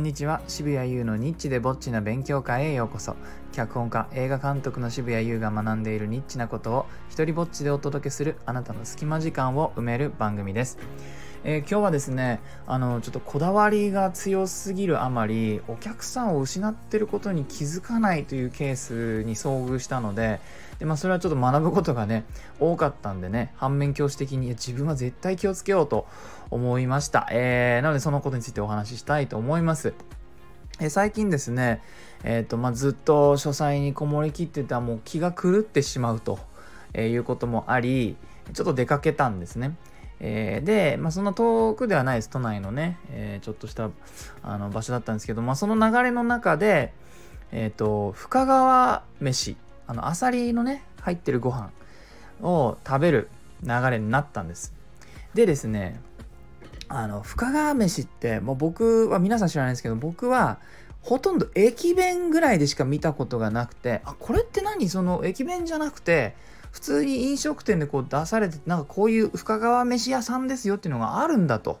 んにちは。渋谷優のニッチでぼっちな勉強会へようこそ。脚本家映画監督の渋谷優が学んでいるニッチなことを一人ぼっちでお届けするあなたの隙間時間を埋める番組です。えー、今日はですねあのちょっとこだわりが強すぎるあまりお客さんを失ってることに気づかないというケースに遭遇したのでで、まあ、それはちょっと学ぶことがね多かったんでね反面教師的に自分は絶対気をつけようと思いました、えー、なのでそのことについてお話ししたいと思います。え最近ですね、えーとまあ、ずっと書斎にこもりきってたもう気が狂ってしまうと、えいうこともありちょっと出かけたんですね。えー、で、まあ、そんな遠くではないです都内のね、えー、ちょっとしたあの場所だったんですけど、まあ、その流れの中で、えーと、深川飯あのアサリのね入ってるご飯を食べる流れになったんです。でですねあの深川飯ってもう僕は皆さん知らないですけど僕はほとんど駅弁ぐらいでしか見たことがなくてあこれって何？その駅弁じゃなくて普通に飲食店でこう出されてなんかこういう深川飯屋さんですよっていうのがあるんだと。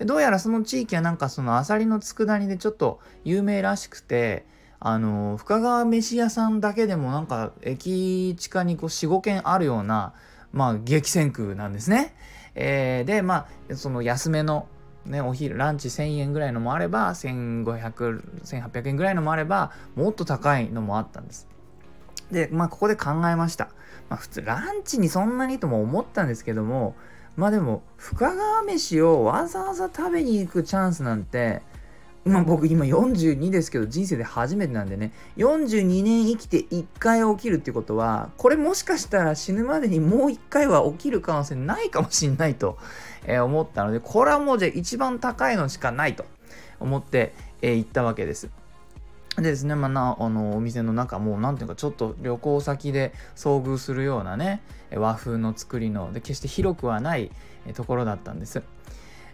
どうやらその地域はなんかそのアサリの佃煮でちょっと有名らしくてあの深川飯屋さんだけでもなんか駅地下にこう45軒あるようなまあ激戦区なんですね。えー、でまあその安めのね、お昼ランチ1000円ぐらいのもあれば15001800円ぐらいのもあればもっと高いのもあったんです。でまあここで考えました。まあ普通ランチにそんなにとも思ったんですけどもまあでも深川飯をわざわざ食べに行くチャンスなんてまあ僕今42ですけど人生で初めてなんでね42年生きて1回起きるってことはこれもしかしたら死ぬまでにもう1回は起きる可能性ないかもしんないと、思ったのでこれはもうじゃあ一番高いのしかないと思って、行ったわけです。でですね、まあ、なあのお店の中も何ていうかちょっと旅行先で遭遇するようなね和風の作りので決して広くはないところだったんです。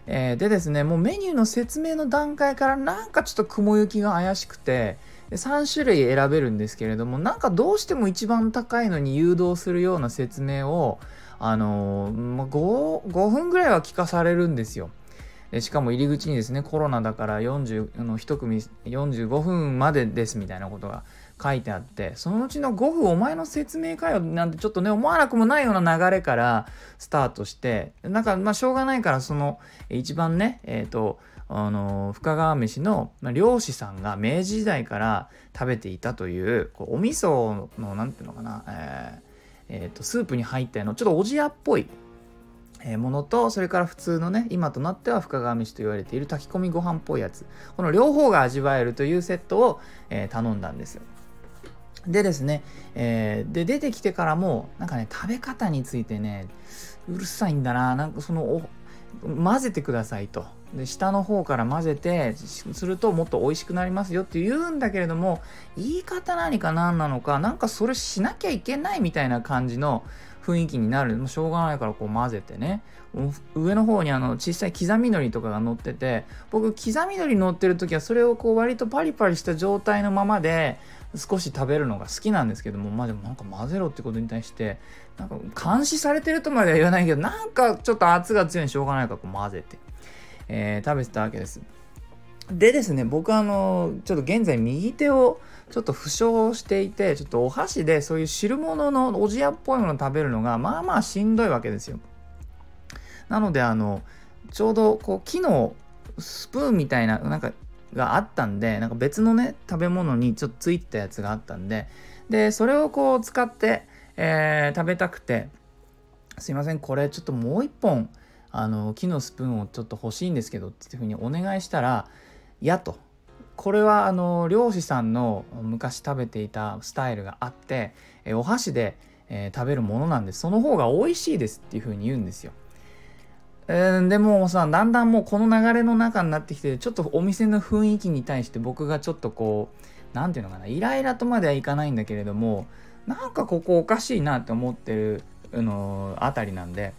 えー、でですねもうメニューの説明の段階からなんかちょっと雲行きが怪しくて3種類選べるんですけれどもなんかどうしても一番高いのに誘導するような説明をあのー、5, 5分ぐらいは聞かされるんですよ。しかも入り口にですねコロナだから40の1組45分までですみたいなことが書いてあってそのうちの5分お前の説明かよなんてちょっとね思わなくもないような流れからスタートしてなんかまあしょうがないからその一番ねえっ、ー、とあの深川飯の漁師さんが明治時代から食べていたというこうお味噌の何ていうのかな、えーえー、とスープに入ったようなちょっとおじやっぽいものとそれから普通のね今となっては深川飯と言われている炊き込みご飯っぽいやつ。この両方が味わえるというセットを、えー、頼んだんですよ。でですね、えー、で出てきてからもなんかね食べ方についてねうるさいんだな。なんかその混ぜてくださいと。で下の方から混ぜてするともっと美味しくなりますよって言うんだけれども言い方何か何なのかなんかそれしなきゃいけないみたいな感じの雰囲気になるもうしょうがないからこう混ぜてね上の方にあの小さい刻みのりとかが乗ってて僕刻みのり乗ってる時はそれをこう割とパリパリした状態のままで少し食べるのが好きなんですけどもまあでもなんか混ぜろってことに対してなんか監視されてるとまでは言わないけどなんかちょっと圧が強いにしょうがないからこう混ぜて、えー、食べてたわけです。でですね僕あのちょっと現在右手をちょっと負傷していてちょっとお箸でそういう汁物のおじやっぽいものを食べるのがまあまあしんどいわけですよ。なのであのちょうどこう木のスプーンみたいななんかがあったんでなんか別のね食べ物にちょっとついたやつがあったんででそれをこう使って、えー、食べたくてすいませんこれちょっともう一本あの木のスプーンをちょっと欲しいんですけどっていうふうにお願いしたら「や」と。これはあの漁師さんの昔食べていたスタイルがあって、えお箸で、えー、食べるものなんでその方が美味しいですっていう風に言うんですよ。えー、でもさだんだんもうこの流れの中になってきてちょっとお店の雰囲気に対して僕がちょっとこう何て言うのかなイライラとまではいかないんだけれどもなんかここおかしいなって思ってるあのあたりなんで。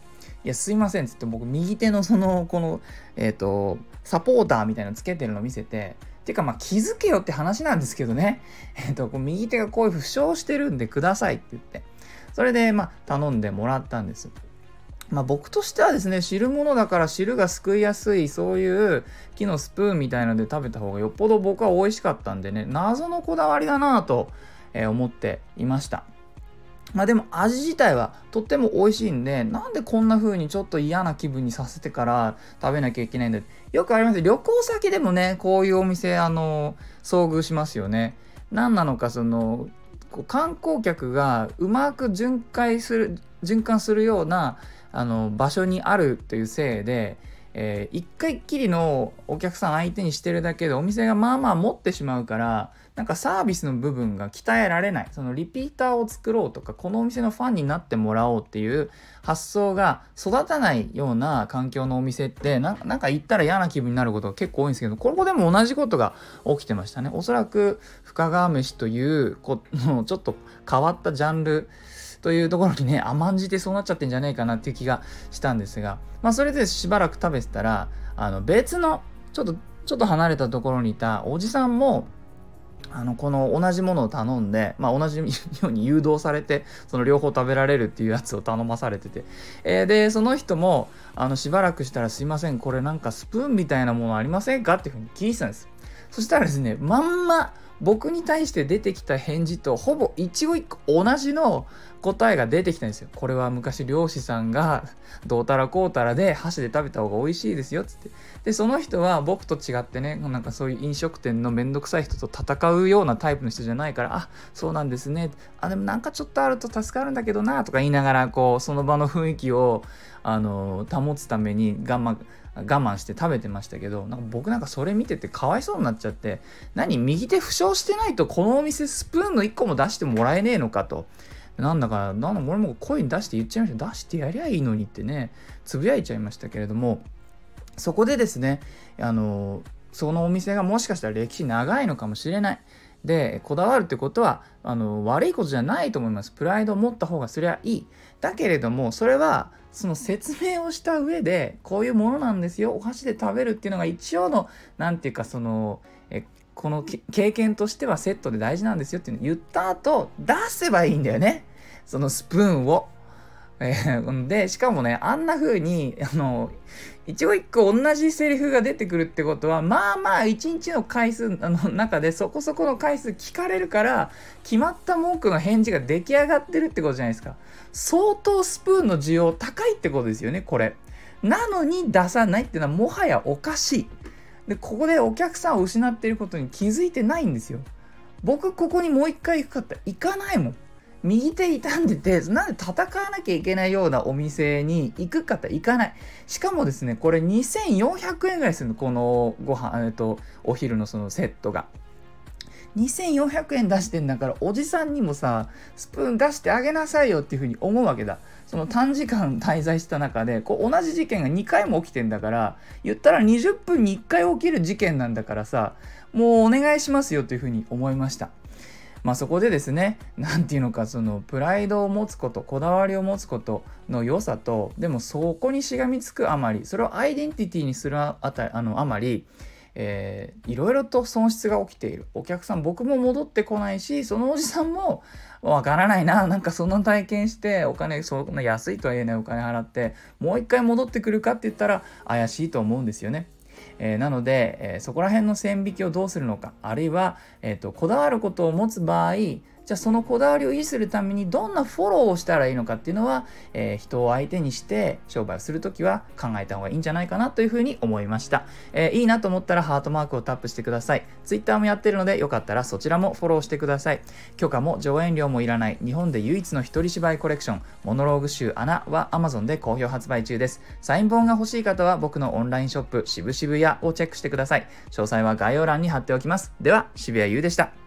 いやすいませんっつって僕右手のそのこのえっ、ー、とサポーターみたいなのつけてるの見せててかまあ気づけよって話なんですけどね、えっ、と、こう右手がこういう負傷してるんでくださいって言って、それでまあ頼んでもらったんです。まあ、僕としてはですね汁物だから汁がすくいやすいそういう木のスプーンみたいので食べた方がよっぽど僕は美味しかったんでね謎のこだわりだなぁと思っていました。まあでも味自体はとっても美味しいんでなんでこんな風にちょっと嫌な気分にさせてから食べなきゃいけないんだ。よくあります旅行先でもねこういうお店あの遭遇しますよね。何なのかその観光客がうまく巡回する循環するようなあの場所にあるというせいで、えー、1回きりのお客さん相手にしてるだけでお店がまあまあ持ってしまうからなんかサービスの部分が鍛えられない。そのリピーターを作ろうとかこのお店のファンになってもらおうっていう発想が育たないような環境のお店ってなんか行ったら嫌な気分になることが結構多いんですけどここでも同じことが起きてましたね。おそらく深川飯というこのちょっと変わったジャンルというところにね 甘んじてそうなっちゃってんじゃないかなっていう気がしたんですがまあそれでしばらく食べてたらあの別のちょっとちょっと離れたところにいたおじさんもあのこの同じものを頼んで、まあ、同じように誘導されてその両方食べられるっていうやつを頼まされてて、えー、でその人もあのしばらくしたら「すいませんこれなんかスプーンみたいなものありませんか?」っていうふうに聞いてたんですそしたらですねまんま僕に対して出てきた返事とほぼ一語一句同じの答えが出てきたんですよ。これは昔漁師さんがどうたらこうたらで箸で食べた方が美味しいですよっつって。で、その人は僕と違ってね、なんかそういう飲食店のめんどくさい人と戦うようなタイプの人じゃないから、あ、そうなんですね。あ、でもなんかちょっとあると助かるんだけどなとか言いながら、こう、その場の雰囲気を、あの、保つために我慢、我慢して食べてましたけどなんか僕なんかそれ見ててかわいそうになっちゃって何右手負傷してないとこのお店スプーンの1個も出してもらえねえのかと。なんだかなんだ俺も声に出して言っちゃいました。出してやりゃいいのにってねつぶやいちゃいましたけれどもそこでですねあのそのお店がもしかしたら歴史長いのかもしれない。でこだわるってことはあの悪いことじゃないと思います。プライドを持った方がそりゃいい。だけれどもそれはその説明をした上でこういうものなんですよ。お箸で食べるっていうのが一応の何て言うかそのえこの経験としてはセットで大事なんですよっていうのを言った後出せばいいんだよね。そのスプーンを。えー、でしかもねあんな風にあの一語一句同じセリフが出てくるってことはまあまあ一日の回数の中でそこそこの回数聞かれるから決まった文句の返事が出来上がってるってことじゃないですか。相当スプーンの需要高いってことですよねこれ。なのに出さないっていうのはもはやおかしい。でここでお客さんを失っていることに気づいてないんですよ。僕ここにもう一回行くかって行かないもん。右手傷んでて、なんで戦わなきゃいけないようなお店に行くかって行かない。しかもですね、これ2400円ぐらいするの、このご飯、えっと、お昼のそのセットが。2400円出してんだからおじさんにもさスプーン出してあげなさいよっていうふうに思うわけだその短時間滞在した中でこう同じ事件が2回も起きてんだから言ったら20分に1回起きる事件なんだからさもうお願いしますよというふうに思いましたまあ、そこでですね何て言うのかそのプライドを持つことこだわりを持つことの良さとでもそこにしがみつくあまりそれをアイデンティティにするあたあのあまりえー、いろいろと損失が起きているお客さん僕も戻ってこないしそのおじさんもわからないななんかその体験してお金そんな安いとは言えないお金払ってもう一回戻ってくるかって言ったら怪しいと思うんですよね。えー、なので、えー、そこら辺の線引きをどうするのかあるいは、えーと、こだわることを持つ場合じゃあそのこだわりを維持するためにどんなフォローをしたらいいのかっていうのは、えー、人を相手にして商売をするときは考えた方がいいんじゃないかなというふうに思いました、えー、いいなと思ったらハートマークをタップしてください。Twitter もやってるのでよかったらそちらもフォローしてください。許可も上演料もいらない。日本で唯一の一人芝居コレクションモノローグ集穴は Amazon で好評発売中です。サイン本が欲しい方は僕のオンラインショップ渋々屋をチェックしてください。詳細は概要欄に貼っておきます。では渋谷優でした。